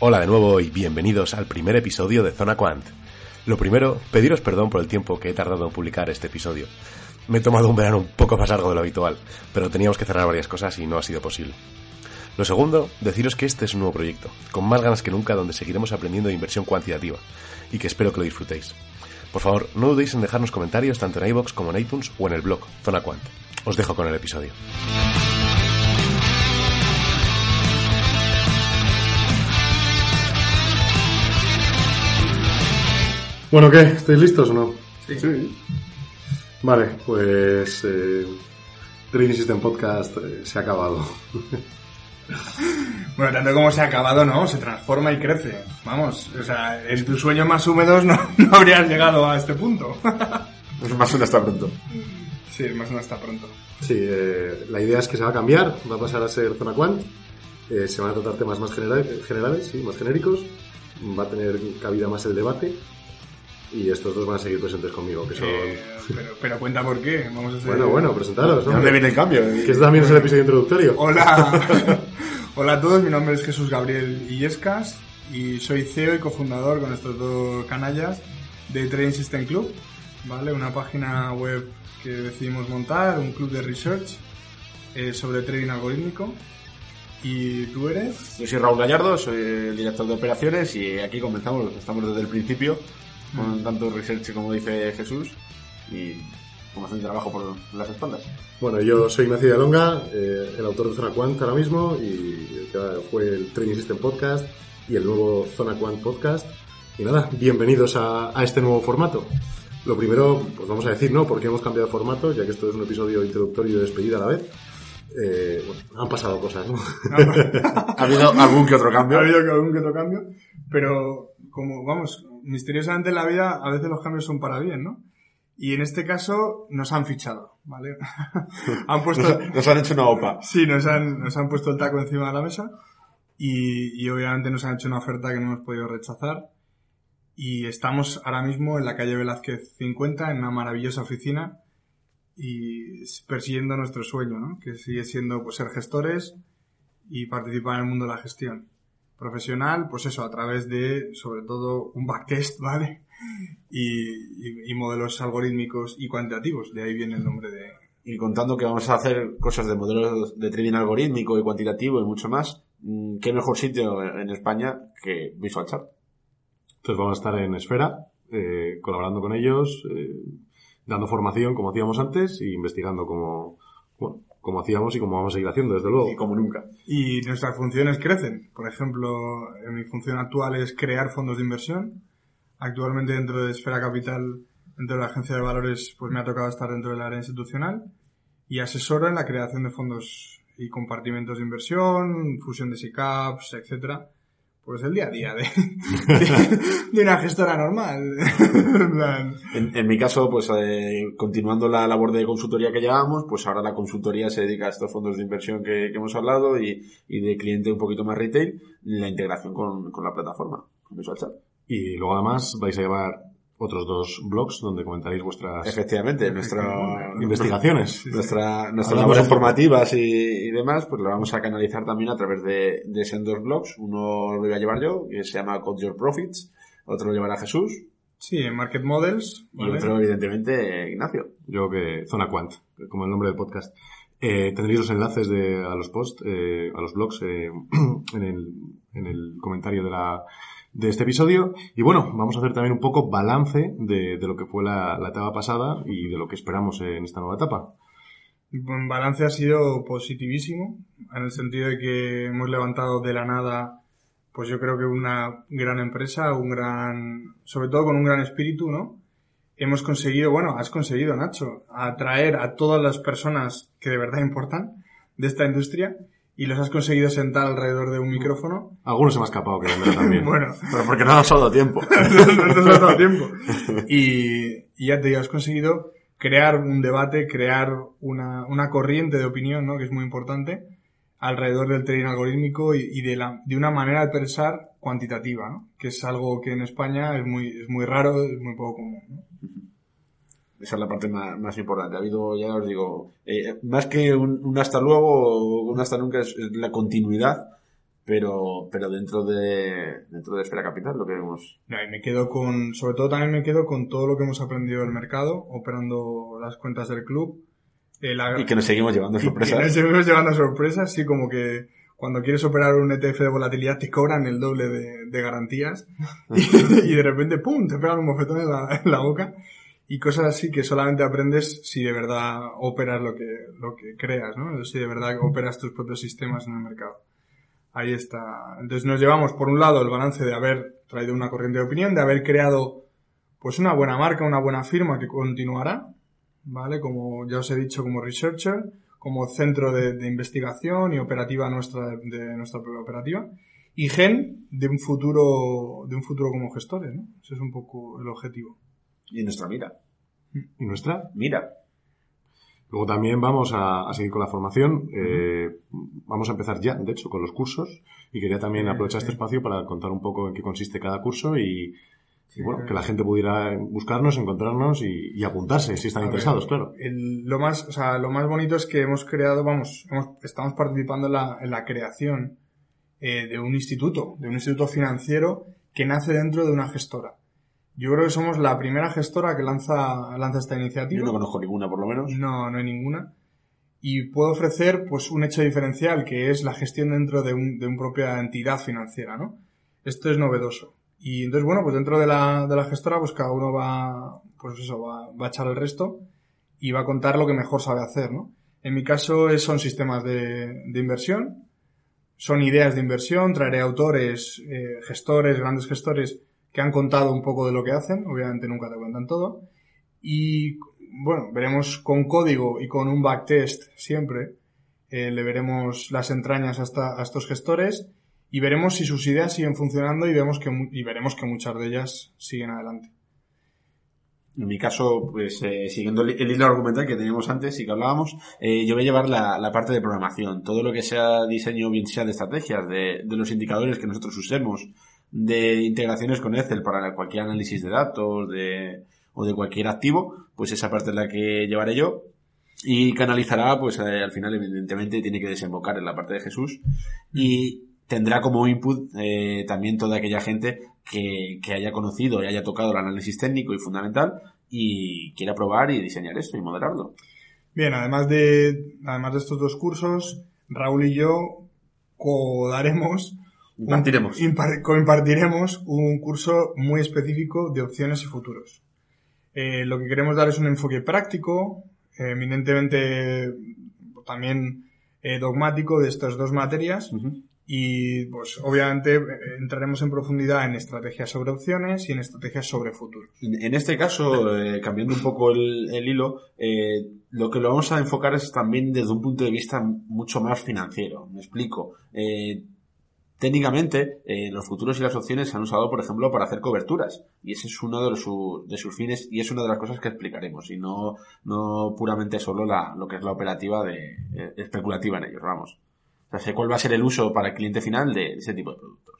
Hola de nuevo y bienvenidos al primer episodio de Zona Quant. Lo primero, pediros perdón por el tiempo que he tardado en publicar este episodio. Me he tomado un verano un poco más largo de lo habitual, pero teníamos que cerrar varias cosas y no ha sido posible. Lo segundo, deciros que este es un nuevo proyecto, con más ganas que nunca donde seguiremos aprendiendo de inversión cuantitativa, y que espero que lo disfrutéis. Por favor, no dudéis en dejarnos comentarios tanto en iVoox como en iTunes o en el blog Zona Quant. Os dejo con el episodio. Bueno, ¿qué? ¿Estáis listos o no? Sí. Vale, pues eh, Trading System Podcast eh, se ha acabado. Bueno, tanto como se ha acabado, ¿no? Se transforma y crece. Vamos, o sea, en tus sueños más húmedos no, no habrías llegado a este punto. Es más una está pronto. sí, más no está pronto. Sí, eh, la idea es que se va a cambiar, va a pasar a ser Zona Quant, eh, se van a tratar temas más genera- generales, sí, más genéricos, va a tener cabida más el debate y estos dos van a seguir presentes conmigo, que son... Eh, pero, pero cuenta por qué. Vamos a hacer... Bueno, bueno, presentaros, ¿De hombre. dónde viene el cambio? Que este también es el episodio introductorio. Hola. Hola a todos, mi nombre es Jesús Gabriel Illescas y soy CEO y cofundador con estos dos canallas de Trading System Club, ¿vale? Una página web que decidimos montar, un club de research eh, sobre trading algorítmico. ¿Y tú eres? Yo soy Raúl Gallardo, soy el director de operaciones y aquí comenzamos, estamos desde el principio con tanto research como dice Jesús y con bastante trabajo por las espaldas. Bueno, yo soy Ignacio Alonga, eh, el autor de Zona Quant ahora mismo y el que fue el Trading System Podcast y el nuevo Zona Quant Podcast. Y nada, bienvenidos a, a este nuevo formato. Lo primero, pues vamos a decir, ¿no? ¿Por qué hemos cambiado de formato? Ya que esto es un episodio introductorio y de despedida a la vez. Eh, bueno, han pasado cosas, ¿no? Ha habido algún que otro Ha cambio. habido que algún que otro cambio, pero como, vamos, misteriosamente en la vida a veces los cambios son para bien, ¿no? Y en este caso nos han fichado, ¿vale? han puesto... Nos, nos han hecho una OPA. Sí, nos han, nos han puesto el taco encima de la mesa y, y obviamente nos han hecho una oferta que no hemos podido rechazar. Y estamos ahora mismo en la calle Velázquez 50, en una maravillosa oficina y persiguiendo nuestro sueño, ¿no? Que sigue siendo pues, ser gestores y participar en el mundo de la gestión profesional, pues eso, a través de, sobre todo, un backtest, ¿vale? Y, y- y modelos algorítmicos y cuantitativos, de ahí viene el nombre de, Y contando que vamos a hacer cosas de modelos de trading algorítmico y cuantitativo y mucho más, mm, ¿qué mejor sitio en España que Visual Chart? Entonces vamos a estar en Esfera, eh, colaborando con ellos, eh, dando formación como hacíamos antes y investigando como, bueno, como hacíamos y como vamos a seguir haciendo, desde luego. Y como nunca. Y nuestras funciones crecen. Por ejemplo, en mi función actual es crear fondos de inversión. Actualmente dentro de Esfera Capital, dentro de la agencia de valores, pues me ha tocado estar dentro del área institucional y asesoro en la creación de fondos y compartimentos de inversión, fusión de SICAPs, etcétera. Pues el día a día de, de, de una gestora normal. En mi caso, pues eh, continuando la labor de consultoría que llevábamos, pues ahora la consultoría se dedica a estos fondos de inversión que, que hemos hablado y, y de cliente un poquito más retail, la integración con, con la plataforma, con Visual Chat. Y luego además vais a llevar otros dos blogs donde comentaréis vuestras Efectivamente, nuestra, investigaciones. nuestra, nuestras labores un poco. formativas y, y demás, pues lo vamos a canalizar también a través de, de esos dos blogs. Uno lo voy a llevar yo, que se llama Code Your Profits, otro lo llevará Jesús sí, en Market Models. y ¿vale? otro, evidentemente, Ignacio. Yo que Zona Quant, como el nombre del podcast. Eh, tendréis los enlaces de, a los posts, eh, a los blogs eh, en, el, en el comentario de, la, de este episodio. Y bueno, vamos a hacer también un poco balance de, de lo que fue la, la etapa pasada y de lo que esperamos en esta nueva etapa. En balance ha sido positivísimo, en el sentido de que hemos levantado de la nada, pues yo creo que una gran empresa, un gran, sobre todo con un gran espíritu, ¿no? hemos conseguido, bueno, has conseguido, Nacho, atraer a todas las personas que de verdad importan de esta industria y los has conseguido sentar alrededor de un micrófono. Algunos se me ha escapado que vendrá también. bueno, Pero porque no nos ha dado tiempo. no dado tiempo. Y, y ya te digo, has conseguido crear un debate, crear una, una corriente de opinión, ¿no? Que es muy importante alrededor del trading algorítmico y, y de, la, de una manera de pensar cuantitativa, ¿no? Que es algo que en España es muy, es muy raro, es muy poco común, ¿no? Esa es la parte más, más importante. Ha habido, ya os digo, eh, más que un, un hasta luego, un hasta nunca es, es la continuidad, pero, pero dentro de, dentro de Esfera Capital, lo que vemos. No, y me quedo con, sobre todo también me quedo con todo lo que hemos aprendido del mercado, operando las cuentas del club. Eh, la- Y que nos seguimos llevando Y que nos sorpresas. seguimos llevando sorpresas, sí, como que cuando quieres operar un ETF de volatilidad te cobran el doble de, de garantías y, y de repente, ¡pum!, te pegan un bofetón en la, en la boca y cosas así que solamente aprendes si de verdad operas lo que, lo que creas, ¿no? Si de verdad operas tus propios sistemas en el mercado. Ahí está. Entonces nos llevamos, por un lado, el balance de haber traído una corriente de opinión, de haber creado pues una buena marca, una buena firma que continuará, ¿vale? Como ya os he dicho, como researcher, como centro de, investigación y operativa nuestra, de nuestra propia operativa. Y gen de un futuro, de un futuro como gestores, ¿no? Ese es un poco el objetivo. Y nuestra mira. ¿Y nuestra? Mira. Luego también vamos a, a seguir con la formación. Eh, vamos a empezar ya, de hecho, con los cursos. Y quería también aprovechar este espacio para contar un poco en qué consiste cada curso y, y, bueno, que la gente pudiera buscarnos, encontrarnos y, y apuntarse si están ver, interesados, claro. el- lo más, o sea, lo más bonito es que hemos creado, vamos, hemos- estamos participando en la, en la creación eh, de un instituto, de un instituto financiero que nace dentro de una gestora. Yo creo que somos la primera gestora que lanza, lanza esta iniciativa. Yo no conozco ninguna, por lo menos. No, no hay ninguna. Y puedo ofrecer, pues, un hecho diferencial, que es la gestión dentro de un, de una propia entidad financiera, ¿no? Esto es novedoso. Y entonces, bueno, pues dentro de la, de la gestora, pues cada uno va, pues eso, va, va a echar el resto y va a contar lo que mejor sabe hacer, ¿no? En mi caso son sistemas de, de inversión, son ideas de inversión, traeré autores, eh, gestores, grandes gestores que han contado un poco de lo que hacen, obviamente nunca te cuentan todo, y bueno, veremos con código y con un backtest siempre, eh, le veremos las entrañas a, esta- a estos gestores y veremos si sus ideas siguen funcionando y, vemos que, y veremos que muchas de ellas siguen adelante. En mi caso, pues eh, siguiendo el hilo argumental que teníamos antes y que hablábamos, eh, yo voy a llevar la, la parte de programación. Todo lo que sea diseño, bien sea de estrategias, de, de los indicadores que nosotros usemos, de integraciones con Excel para cualquier análisis de datos de, o de cualquier activo, pues esa parte es la que llevaré yo. Y canalizará, pues eh, al final, evidentemente, tiene que desembocar en la parte de Jesús. Y tendrá como input eh, también toda aquella gente que, que haya conocido y haya tocado el análisis técnico y fundamental y quiera probar y diseñar esto y modelarlo. Bien, además de, además de estos dos cursos, Raúl y yo codaremos Impartiremos. impar- compartiremos un curso muy específico de opciones y futuros. Eh, lo que queremos dar es un enfoque práctico, eh, eminentemente también eh, dogmático de estas dos materias y pues obviamente entraremos en profundidad en estrategias sobre opciones y en estrategias sobre futuros. En en este caso, eh, cambiando un poco el, el hilo, eh, lo que lo vamos a enfocar es también desde un punto de vista mucho más financiero. Me explico. Eh, técnicamente, eh, los futuros y las opciones se han usado, por ejemplo, para hacer coberturas. Y ese es uno de, los, su- de sus fines y es una de las cosas que explicaremos. Y no, no puramente solo la, lo que es la operativa de, eh, especulativa en ellos, vamos. O sea, sé cuál va a ser el uso para el cliente final de ese tipo de productos.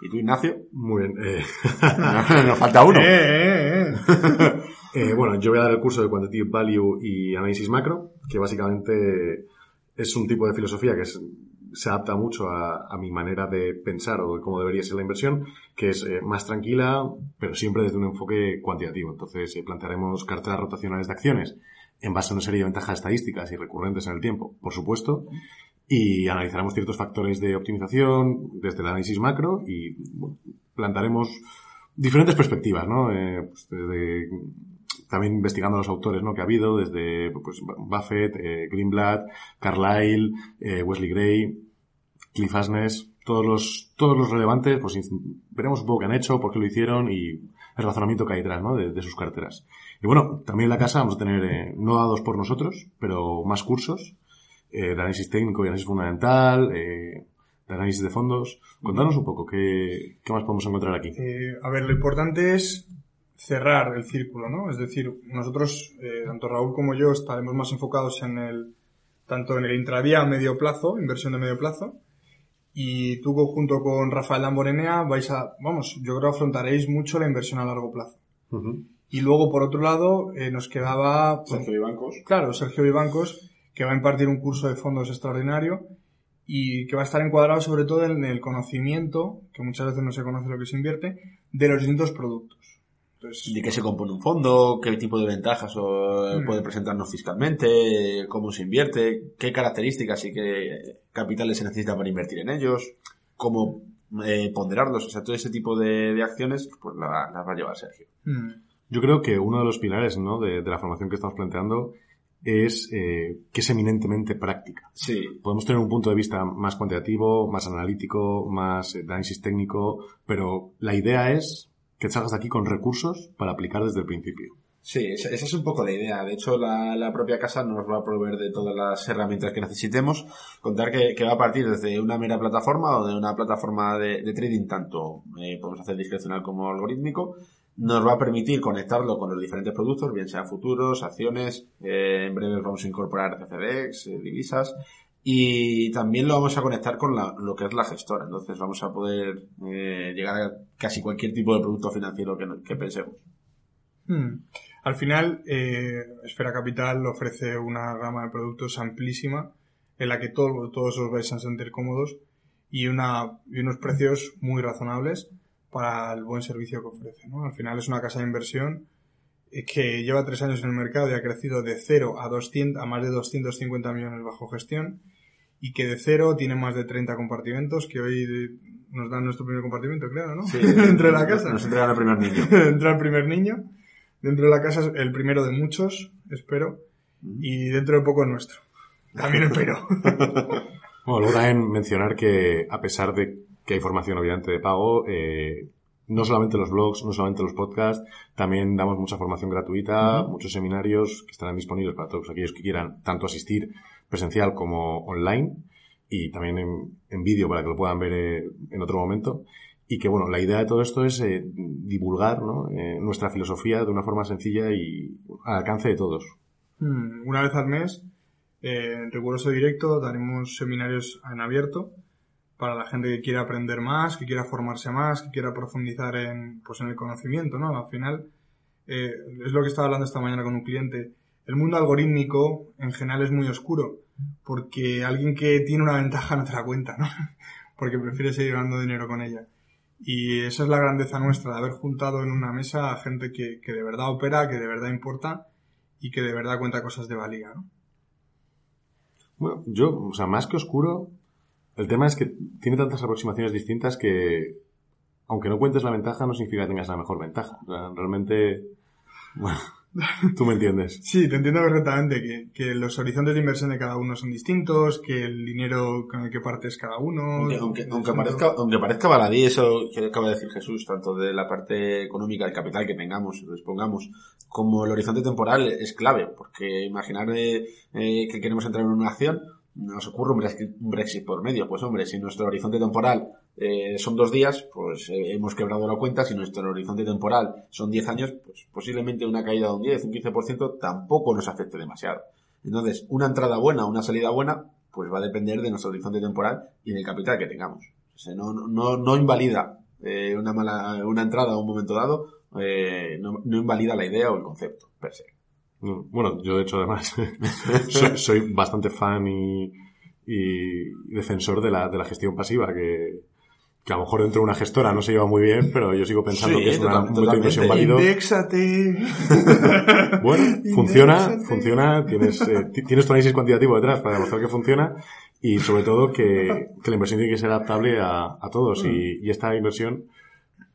¿Y tú, Ignacio? Muy bien. eh, Nos falta uno. Eh, eh, eh. Eh, bueno, yo voy a dar el curso de Quantitative Value y Análisis Macro, que básicamente es un tipo de filosofía que es- se adapta mucho a, mi manera de pensar o de cómo debería ser la inversión, que es eh, más tranquila, pero siempre desde un enfoque cuantitativo. Entonces, eh, plantearemos carteras rotacionales de acciones en base a una serie de ventajas estadísticas y recurrentes en el tiempo, por supuesto, y analizaremos ciertos factores de optimización desde el análisis macro y bueno, plantaremos diferentes perspectivas, ¿no? Eh, pues también investigando los autores ¿no? que ha habido, desde pues, Buffett, eh, Greenblatt, Carlyle, eh, Wesley Gray, Cliff Asness, todos los, todos los relevantes, pues veremos un poco qué han hecho, por qué lo hicieron y el razonamiento que hay detrás, ¿no? De, sus carteras. Y bueno, también en la casa vamos a tener, eh, no dados por nosotros, pero más cursos, eh, de análisis técnico y análisis fundamental, de análisis de fondos. Contanos un poco, ¿qué, qué más podemos encontrar aquí? A ver, lo importante es cerrar el círculo, ¿no? Es decir, nosotros, eh, tanto Raúl como yo, estaremos más enfocados en el, tanto en el intradía a medio plazo, inversión de medio plazo, y tú junto con Rafael Lamborenea vais a, vamos, yo creo afrontaréis mucho la inversión a largo plazo. Y luego, por otro lado, eh, nos quedaba... Pues, Sergio Vivancos. Claro, Sergio Vivancos, que va a impartir un curso de fondos extraordinario y que va a estar encuadrado sobre todo en el conocimiento, que muchas veces no se conoce lo que se invierte, de los distintos productos. ¿De qué se compone un fondo? ¿Qué tipo de ventajas hmm. puede presentarnos fiscalmente? ¿Cómo se invierte? ¿Qué características y qué capitales se necesitan para invertir en ellos? ¿Cómo eh, ponderarlos? O sea, todo ese tipo de, acciones pues las va a llevar Sergio. Hmm. Yo creo que uno de los pilares ¿no? de, la formación que estamos planteando es eh, que es eminentemente práctica. Sí. Podemos tener un punto de vista más cuantitativo, más analítico, más eh, análisis técnico, pero la idea es que salgas de aquí con recursos para aplicar desde el principio. Sí, esa es un poco la idea. De hecho, la, propia casa nos va a proveer de todas las herramientas que necesitemos. Contar que, va a partir desde una mera plataforma o de una plataforma de, trading, tanto eh, podemos hacer discrecional como algorítmico. Nos va a permitir conectarlo con los diferentes productos, bien sea futuros, acciones. Eh, en breve vamos a incorporar CCDX, eh, divisas. Y también lo vamos a conectar con lo que es la gestora. Entonces vamos a poder eh, llegar a casi cualquier tipo de producto financiero que, pensemos. Hmm. Al final, eh, Esfera Capital ofrece una gama de productos amplísima en la que todos os vais a sentir cómodos y, una, y unos precios muy razonables para el buen servicio que ofrece. ¿no? Al final es una casa de inversión eh, que lleva tres años en el mercado y ha crecido de 0 a, 200, a más de 250 millones bajo gestión y que de cero tiene más de 30 compartimentos, que hoy nos dan nuestro primer compartimento, claro, ¿no? Sí, Dentro de la casa. Nos entregan el primer niño. Entra el primer niño. Dentro de la casa es el primero de muchos, espero. Y dentro de poco es nuestro. También espero. bueno, luego también mencionar que, a pesar de que hay formación obviamente de pago, eh, no solamente los blogs, no solamente los podcasts, también damos mucha formación gratuita, muchos seminarios que estarán disponibles para todos aquellos que quieran tanto asistir presencial como online y también en, vídeo para que lo puedan ver eh, en otro momento. Y que, bueno, la idea de todo esto es eh, divulgar eh, nuestra filosofía de una forma sencilla y al alcance de todos. Hmm, una vez al mes, en riguroso directo, daremos seminarios en abierto para la gente que quiera aprender más, que quiera formarse más, que quiera profundizar en, pues, en el conocimiento, ¿no? Al final, es lo que estaba hablando esta mañana con un cliente el mundo algorítmico en general es muy oscuro, porque alguien que tiene una ventaja no te la cuenta, ¿no? porque prefiere seguir ganando dinero con ella. Y esa es la grandeza nuestra, de haber juntado en una mesa a gente que, de verdad opera, que de verdad importa y que de verdad cuenta cosas de valía, ¿no? Bueno, yo, o sea, más que oscuro, el tema es que tiene tantas aproximaciones distintas que, aunque no cuentes la ventaja, no significa que tengas la mejor ventaja. O sea, realmente, bueno, Tú me entiendes. Sí, te entiendo perfectamente que, que, los horizontes de inversión de cada uno son distintos, que el dinero con el que partes cada uno. Aunque, aunque, parezca, aunque parezca baladí eso que acaba de decir Jesús, tanto de la parte económica, del capital que tengamos, dispongamos, como el horizonte temporal es clave, porque imaginar eh, eh, que queremos entrar en una acción, nos ocurre un Brexit, por medio. Pues hombre, si nuestro horizonte temporal eh, son dos días, pues eh, hemos quebrado la cuenta. Si nuestro horizonte temporal son 10 años, pues posiblemente una caída de un 10, un 15% tampoco nos afecte demasiado. Entonces, una entrada buena, una salida buena, pues va a depender de nuestro horizonte temporal y del capital que tengamos. No, no, no invalida eh, una mala, una entrada a un momento dado, no, invalida la idea o el concepto, per se. Bueno, yo de hecho además soy, bastante fan y, defensor de la, de la gestión pasiva, que, que a lo mejor dentro de una gestora no se lleva muy bien, pero yo sigo pensando que es una, un método de inversión válido. Bueno, funciona, funciona, tienes, eh, tienes tu análisis cuantitativo detrás para demostrar que funciona y sobre todo que, que la inversión tiene que ser adaptable a, a todos y, y, esta inversión,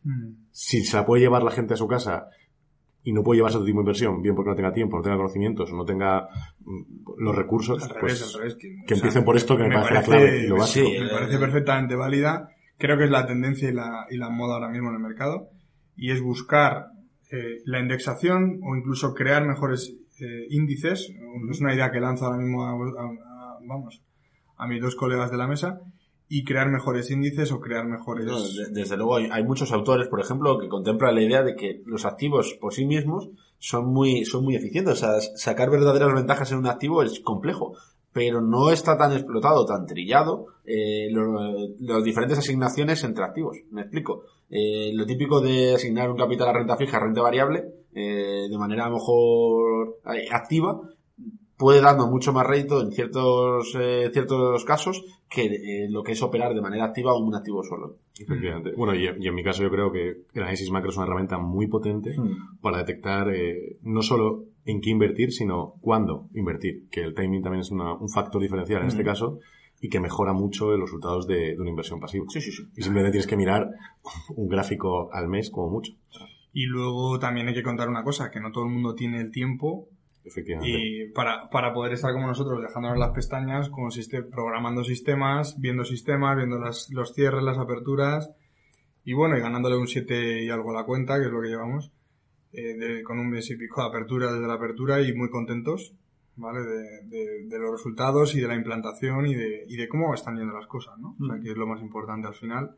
mm. si se la puede llevar la gente a su casa y no puede llevarse otro tipo de inversión, bien porque no tenga tiempo, no tenga conocimientos, o no tenga mm, los recursos, pues que, empiecen por esto que me, parece, la clave y lo básico. me parece perfectamente válida. Creo que es la tendencia y la, y la moda ahora mismo en el mercado. y es buscar eh, la indexación o incluso crear mejores eh, índices. Es una idea que lanzo ahora mismo a, a- a- vamos, a mis dos colegas de la mesa y crear mejores índices o crear mejores... No, desde luego hay, hay muchos autores, por ejemplo, que contemplan la idea de que los activos por sí mismos son muy, son muy eficientes. O sea, sacar verdaderas ventajas en un activo es complejo, pero no está tan explotado, tan trillado eh, lo- las diferentes asignaciones entre activos. Me explico. Eh, lo típico de asignar un capital a renta fija, a renta variable, eh, de manera a lo mejor eh, activa, puede darnos mucho más rédito en ciertos, eh, ciertos casos que eh, lo que es operar de manera activa un activo solo. Efectivamente. Bueno, y, y en mi caso yo creo que el análisis macro es una herramienta muy potente para detectar eh, no solo en qué invertir, sino cuándo invertir, que el timing también es una- un factor diferencial en este caso y que mejora mucho los resultados de, de una inversión pasiva. Sí, sí, sí. Y simplemente tienes que mirar un gráfico al mes como mucho. Y luego también hay que contar una cosa, que no todo el mundo tiene el tiempo Efectivamente. y para, para poder estar como nosotros, dejándonos las pestañas, consiste programando sistemas, viendo sistemas, viendo las, los cierres, las aperturas y bueno, y ganándole un 7 y algo a la cuenta, que es lo que llevamos, eh, de- con un mes y pico de apertura desde la apertura y muy contentos, ¿vale? De, de- de los resultados y de la implantación y de, y de cómo están yendo las cosas, ¿no? O sea, que es lo más importante al final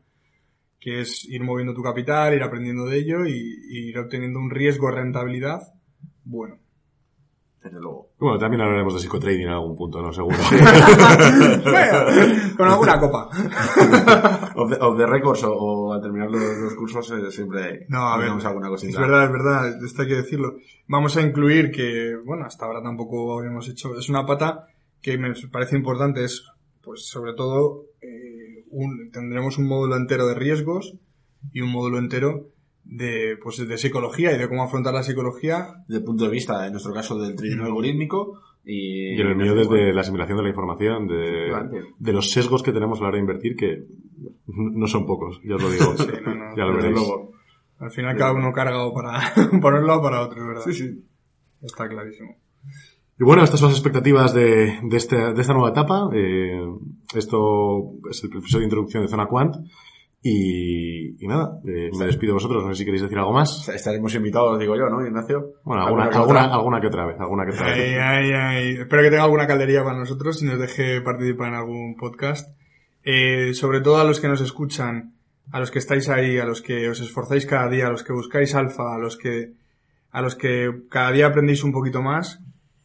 que es ir moviendo tu capital, ir aprendiendo de ello y, y ir obteniendo un riesgo de rentabilidad bueno. Desde luego. Bueno, también hablaremos de psicotrading en algún punto, ¿no? Seguro. Bueno, con alguna copa. Of the, of the records o, o al terminar los, los cursos eh, siempre No, a ver, alguna cosita. es verdad, es verdad, esto hay que decirlo. Vamos a incluir que, bueno, hasta ahora tampoco habíamos hecho, es una pata que me parece importante, es, pues, sobre todo, eh, un- tendremos un módulo entero de riesgos y un módulo entero de, pues, de psicología y de cómo afrontar la psicología Desde el punto de vista, en nuestro caso, del trading algorítmico y... Y en el mío desde la asimilación de la información, de, los sesgos que tenemos a la hora de invertir, que no son pocos, ya os lo digo. Sí, no, no, ya lo veréis. luego. Al final cada uno carga o para ponerlo o para otro, ¿verdad? Sí, sí. Está clarísimo. Y bueno, estas son las expectativas de, de, este- de esta nueva etapa. Eh, esto es el episodio de introducción de Zona Quant. Y, y nada, eh, me despido de vosotros. No sé si queréis decir algo más. Estaremos invitados, digo yo, ¿no, Ignacio? Bueno, alguna, alguna, alguna que otra vez. Alguna que otra vez. Ay, ay, ay. Espero que tenga alguna caldería para nosotros y nos deje participar en algún podcast. Eh, sobre todo a los que nos escuchan, a los que estáis ahí, a los que os esforzáis cada día, a los que buscáis alfa, a los que, a los que cada día aprendéis un poquito más.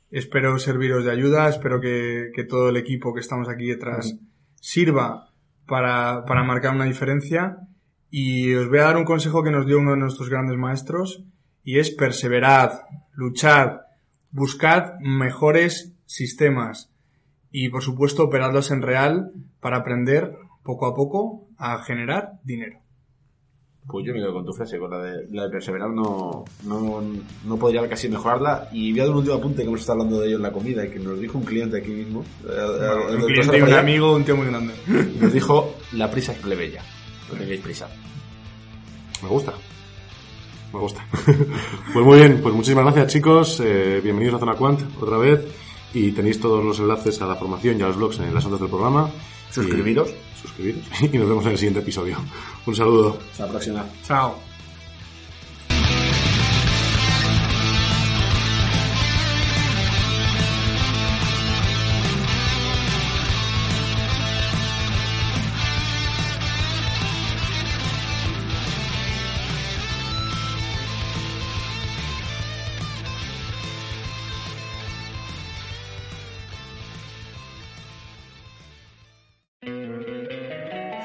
Espero serviros de ayuda, espero que, que todo el equipo que estamos aquí detrás sirva para, para marcar una diferencia. Y os voy a dar un consejo que nos dio uno de nuestros grandes maestros, y es perseverad, luchad, buscad mejores sistemas y por supuesto operadlos en real para aprender poco a poco a generar dinero. Pues yo me quedo con tu frase, con la de, la de perseverar no, no, no podría casi mejorarla. Y voy a dar un último apunte que hemos estado hablando de ello en la comida y que nos dijo un cliente aquí mismo. eh, eh, el un cliente y un amigo, un tío muy grande. Nos dijo, la prisa es plebeya. No tengáis prisa. Me gusta. Me gusta. pues muy bien, pues muchísimas gracias chicos. Eh, bienvenidos a Zona Quant otra vez. Y tenéis todos los enlaces a la formación y a los blogs en las notas del programa. Suscribiros. Y, suscribiros. Y nos vemos en el siguiente episodio. Un saludo. Hasta la próxima. Chao.